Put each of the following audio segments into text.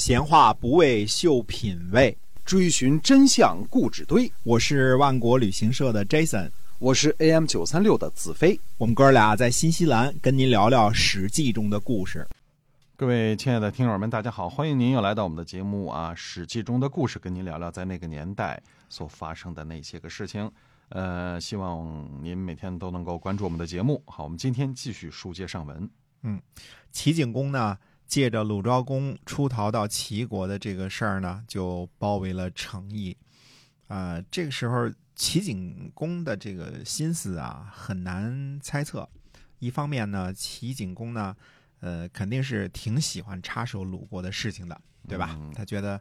闲话不为秀品味，追寻真相故纸堆。我是万国旅行社的 Jason，我是 AM 九三六的子飞。我们哥俩在新西兰跟您聊聊《史记》中的故事。各位亲爱的听友们，大家好，欢迎您又来到我们的节目啊，《史记》中的故事，跟您聊聊在那个年代所发生的那些个事情。呃，希望您每天都能够关注我们的节目。好，我们今天继续书接上文。嗯，齐景公呢，借着鲁昭公出逃到齐国的这个事儿呢，就包围了成邑。啊，这个时候齐景公的这个心思啊，很难猜测。一方面呢，齐景公呢，呃，肯定是挺喜欢插手鲁国的事情的，对吧？他觉得。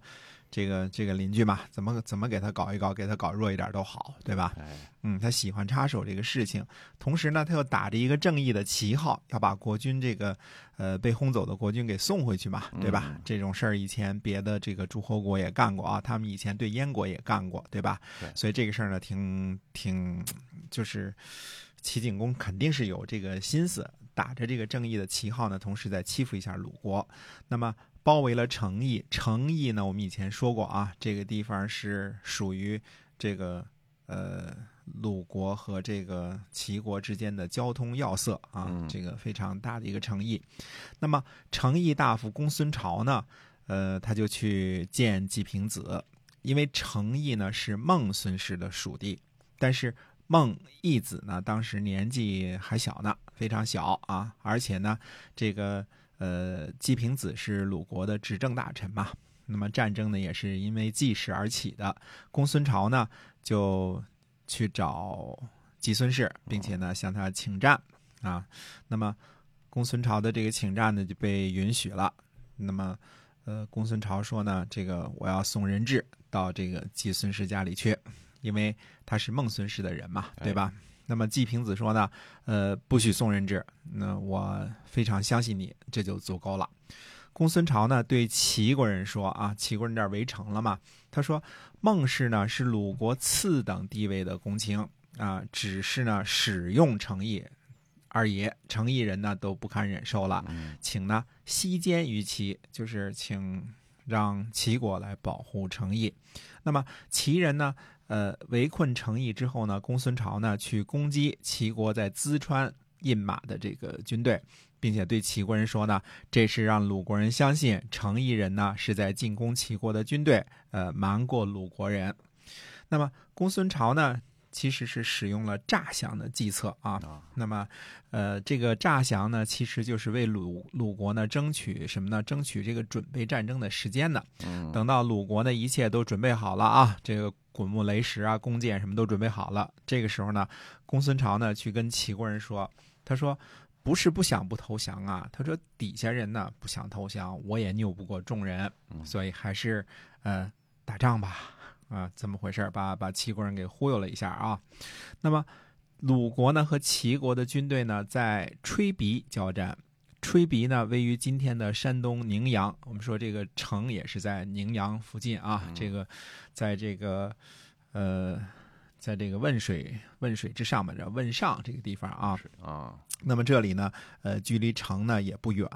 这个这个邻居嘛，怎么怎么给他搞一搞，给他搞弱一点都好，对吧？嗯，他喜欢插手这个事情，同时呢，他又打着一个正义的旗号，要把国军这个呃被轰走的国军给送回去嘛，对吧？这种事儿以前别的这个诸侯国也干过啊，他们以前对燕国也干过，对吧？所以这个事儿呢，挺挺就是齐景公肯定是有这个心思，打着这个正义的旗号呢，同时在欺负一下鲁国，那么。包围了成邑，成邑呢？我们以前说过啊，这个地方是属于这个呃鲁国和这个齐国之间的交通要塞啊，这个非常大的一个城邑。那么成邑大夫公孙朝呢，呃，他就去见季平子，因为成邑呢是孟孙氏的属地，但是孟义子呢当时年纪还小呢，非常小啊，而且呢这个。呃，季平子是鲁国的执政大臣嘛，那么战争呢也是因为季氏而起的。公孙朝呢就去找季孙氏，并且呢向他请战啊。那么公孙朝的这个请战呢就被允许了。那么呃，公孙朝说呢，这个我要送人质到这个季孙氏家里去，因为他是孟孙氏的人嘛，对吧？那么季平子说呢，呃，不许送人质，那我非常相信你，这就足够了。公孙朝呢对齐国人说啊，齐国人这儿围城了嘛，他说孟氏呢是鲁国次等地位的公卿啊，只是呢使用诚意二爷，诚意人呢都不堪忍受了，请呢息奸于齐，就是请让齐国来保护诚意。那么齐人呢？呃，围困成邑之后呢，公孙朝呢去攻击齐国在淄川印马的这个军队，并且对齐国人说呢，这是让鲁国人相信成邑人呢是在进攻齐国的军队，呃，瞒过鲁国人。那么公孙朝呢？其实是使用了诈降的计策啊，那么，呃，这个诈降呢，其实就是为鲁鲁国呢争取什么呢？争取这个准备战争的时间呢。等到鲁国呢一切都准备好了啊，这个滚木雷石啊、弓箭什么都准备好了，这个时候呢，公孙朝呢去跟齐国人说，他说不是不想不投降啊，他说底下人呢不想投降，我也拗不过众人，所以还是呃打仗吧。啊，怎么回事？把把齐国人给忽悠了一下啊。那么，鲁国呢和齐国的军队呢在吹鼻交战。吹鼻呢位于今天的山东宁阳。我们说这个城也是在宁阳附近啊。这个，在这个呃，在这个汶水汶水之上嘛，这汶上这个地方啊。啊。那么这里呢，呃，距离城呢也不远。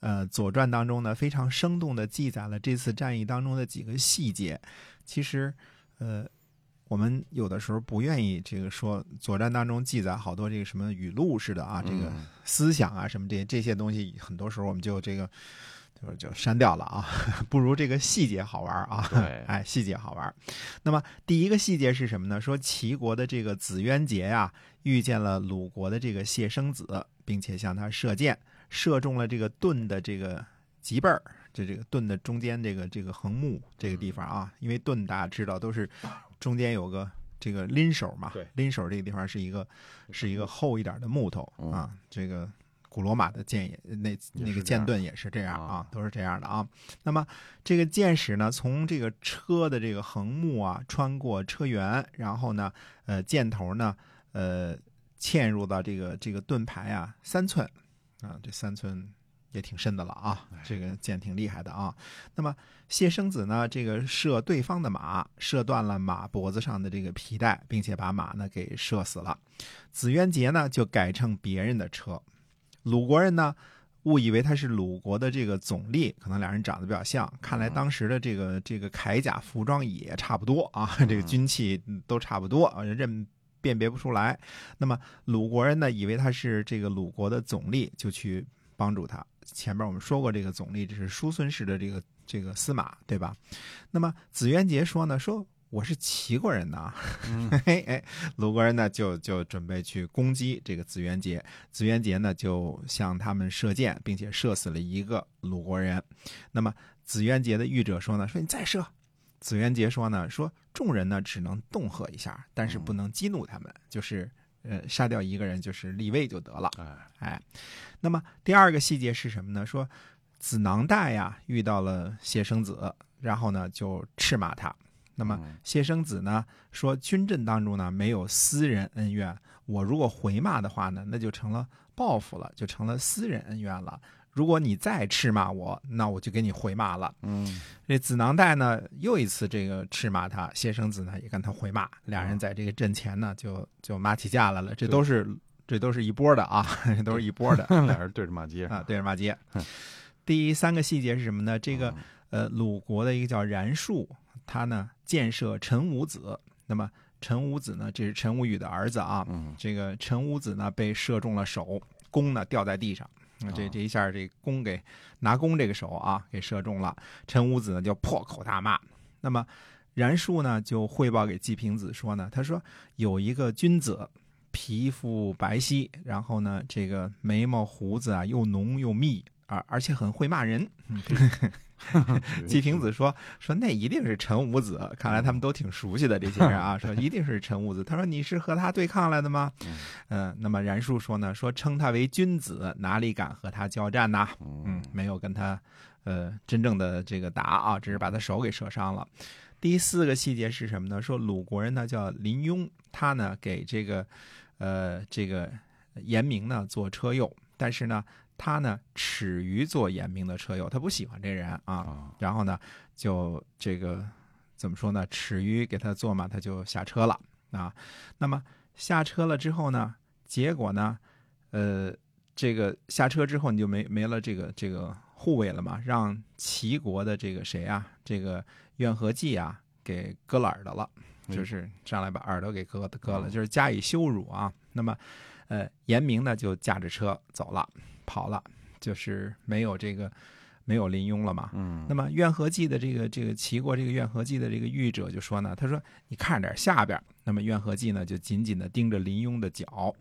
呃，《左传》当中呢非常生动的记载了这次战役当中的几个细节。其实，呃，我们有的时候不愿意这个说《左传》当中记载好多这个什么语录似的啊，这个思想啊什么这这些东西，很多时候我们就这个就就删掉了啊，不如这个细节好玩啊。哎，细节好玩。那么第一个细节是什么呢？说齐国的这个子渊杰呀，遇见了鲁国的这个谢生子，并且向他射箭，射中了这个盾的这个脊背儿。这这个盾的中间这个这个横木这个地方啊，因为盾大家知道都是中间有个这个拎手嘛，拎手这个地方是一个是一个厚一点的木头啊。这个古罗马的剑也那那个剑盾也是这样啊，都是这样的啊。那么这个箭矢呢，从这个车的这个横木啊，穿过车辕，然后呢，呃，箭头呢，呃，嵌入到这个这个盾牌啊，三寸啊，这三寸。也挺深的了啊，这个箭挺厉害的啊。那么谢生子呢，这个射对方的马，射断了马脖子上的这个皮带，并且把马呢给射死了。子渊杰呢就改乘别人的车。鲁国人呢误以为他是鲁国的这个总理，可能俩人长得比较像。看来当时的这个这个铠甲服装也差不多啊，这个军器都差不多啊，认辨别不出来。那么鲁国人呢，以为他是这个鲁国的总理，就去帮助他。前面我们说过，这个总理这是叔孙氏的这个这个司马，对吧？那么子渊杰说呢，说。我是齐国人呐，嘿哎，鲁国人呢就就准备去攻击这个子元杰，子元杰呢就向他们射箭，并且射死了一个鲁国人。那么子元杰的御者说呢，说你再射。子元杰说呢，说众人呢只能恫吓一下，但是不能激怒他们，就是呃杀掉一个人就是立位就得了。哎，那么第二个细节是什么呢？说子囊代呀遇到了谢生子，然后呢就斥骂他。那么谢生子呢说，军阵当中呢没有私人恩怨，我如果回骂的话呢，那就成了报复了，就成了私人恩怨了。如果你再斥骂我，那我就给你回骂了。嗯，这子囊代呢又一次这个斥骂他，谢生子呢也跟他回骂，俩人在这个阵前呢就就骂起架来了。这都是这都是一波的啊，这都是一波的，俩人对着骂街啊，对着骂街。第三个细节是什么呢？这个呃鲁国的一个叫然树。他呢箭射陈武子，那么陈武子呢，这是陈武宇的儿子啊。嗯，这个陈武子呢被射中了手，弓呢掉在地上，这这一下这弓给拿弓这个手啊给射中了。陈武子呢就破口大骂。那么然术呢就汇报给季平子说呢，他说有一个君子，皮肤白皙，然后呢这个眉毛胡子啊又浓又密，而而且很会骂人。季平子说：“说那一定是陈武子，看来他们都挺熟悉的这些人啊。说一定是陈武子。他说你是和他对抗来的吗？嗯，那么然树说呢，说称他为君子，哪里敢和他交战呐？嗯，没有跟他呃真正的这个打啊，只是把他手给射伤了。第四个细节是什么呢？说鲁国人呢叫林雍，他呢给这个呃这个严明呢做车右，但是呢。”他呢耻于做严明的车友，他不喜欢这人啊。然后呢，就这个怎么说呢？耻于给他做嘛，他就下车了啊。那么下车了之后呢，结果呢，呃，这个下车之后你就没没了这个这个护卫了嘛，让齐国的这个谁啊，这个怨和季啊给割了耳朵了，就是上来把耳朵给割割了，就是加以羞辱啊。那么，呃，严明呢就驾着车走了。跑了，就是没有这个，没有林雍了嘛。嗯。那么怨和记的这个这个齐国这个怨和记的这个御者就说呢，他说你看着点下边。那么怨和记呢就紧紧的盯着林雍的脚，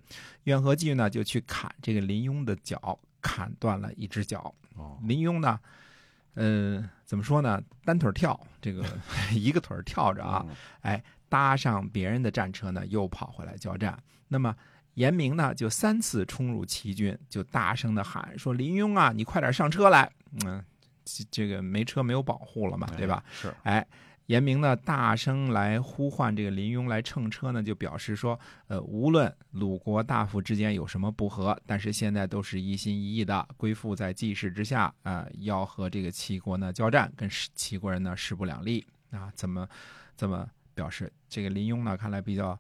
怨和记呢就去砍这个林雍的脚，砍断了一只脚。哦。林雍呢，呃，怎么说呢？单腿跳，这个 一个腿跳着啊，哎，搭上别人的战车呢，又跑回来交战。那么。严明呢，就三次冲入齐军，就大声的喊说：“林雍啊，你快点上车来！”嗯，这个没车没有保护了嘛，对吧？是。哎，严明呢，大声来呼唤这个林雍来乘车呢，就表示说：“呃，无论鲁国大夫之间有什么不和，但是现在都是一心一意的归附在季氏之下啊，要和这个齐国呢交战，跟齐国人呢势不两立啊。”怎么怎么表示？这个林雍呢，看来比较，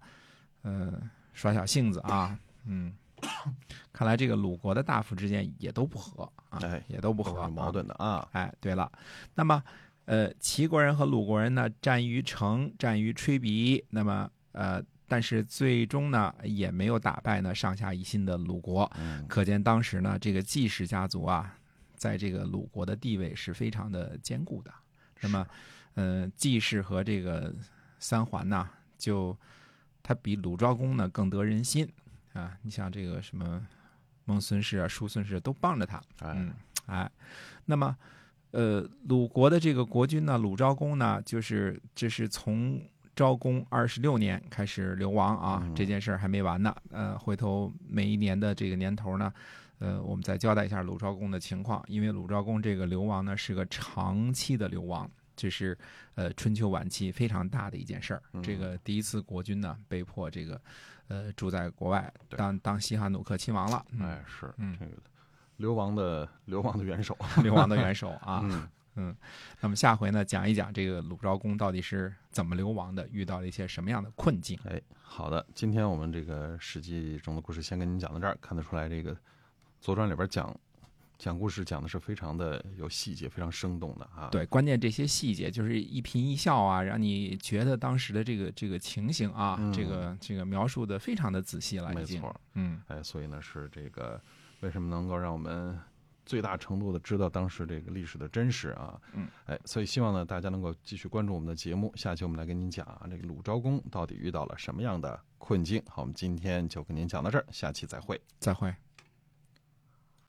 呃。耍小性子啊，嗯，看来这个鲁国的大夫之间也都不和啊，也都不和，矛盾的啊。哎，对了，那么呃，齐国人和鲁国人呢，战于城，战于吹鼻，那么呃，但是最终呢，也没有打败呢上下一心的鲁国。可见当时呢，这个季氏家族啊，在这个鲁国的地位是非常的坚固的。那么，呃，季氏和这个三桓呢，就。他比鲁昭公呢更得人心啊！你像这个什么孟孙氏啊、叔孙氏都帮着他，嗯，哎，那么呃，鲁国的这个国君呢，鲁昭公呢，就是这是从昭公二十六年开始流亡啊，这件事儿还没完呢。呃，回头每一年的这个年头呢，呃，我们再交代一下鲁昭公的情况，因为鲁昭公这个流亡呢是个长期的流亡。这是呃春秋晚期非常大的一件事儿。这个第一次国君呢被迫这个呃住在国外当当西汉努克亲王了。哎，是这个流亡的 流亡的元首，流亡的元首啊。嗯，那么下回呢讲一讲这个鲁昭公到底是怎么流亡的，遇到了一些什么样的困境。哎，好的，今天我们这个史记中的故事先跟您讲到这儿。看得出来，这个《左传》里边讲。讲故事讲的是非常的有细节，非常生动的啊。对，关键这些细节就是一颦一笑啊，让你觉得当时的这个这个情形啊，嗯这个这个描述的非常的仔细了，没错。嗯，哎，所以呢是这个为什么能够让我们最大程度的知道当时这个历史的真实啊？嗯，哎，所以希望呢大家能够继续关注我们的节目，下期我们来跟您讲啊，这个鲁昭公到底遇到了什么样的困境。好，我们今天就跟您讲到这儿，下期再会。再会。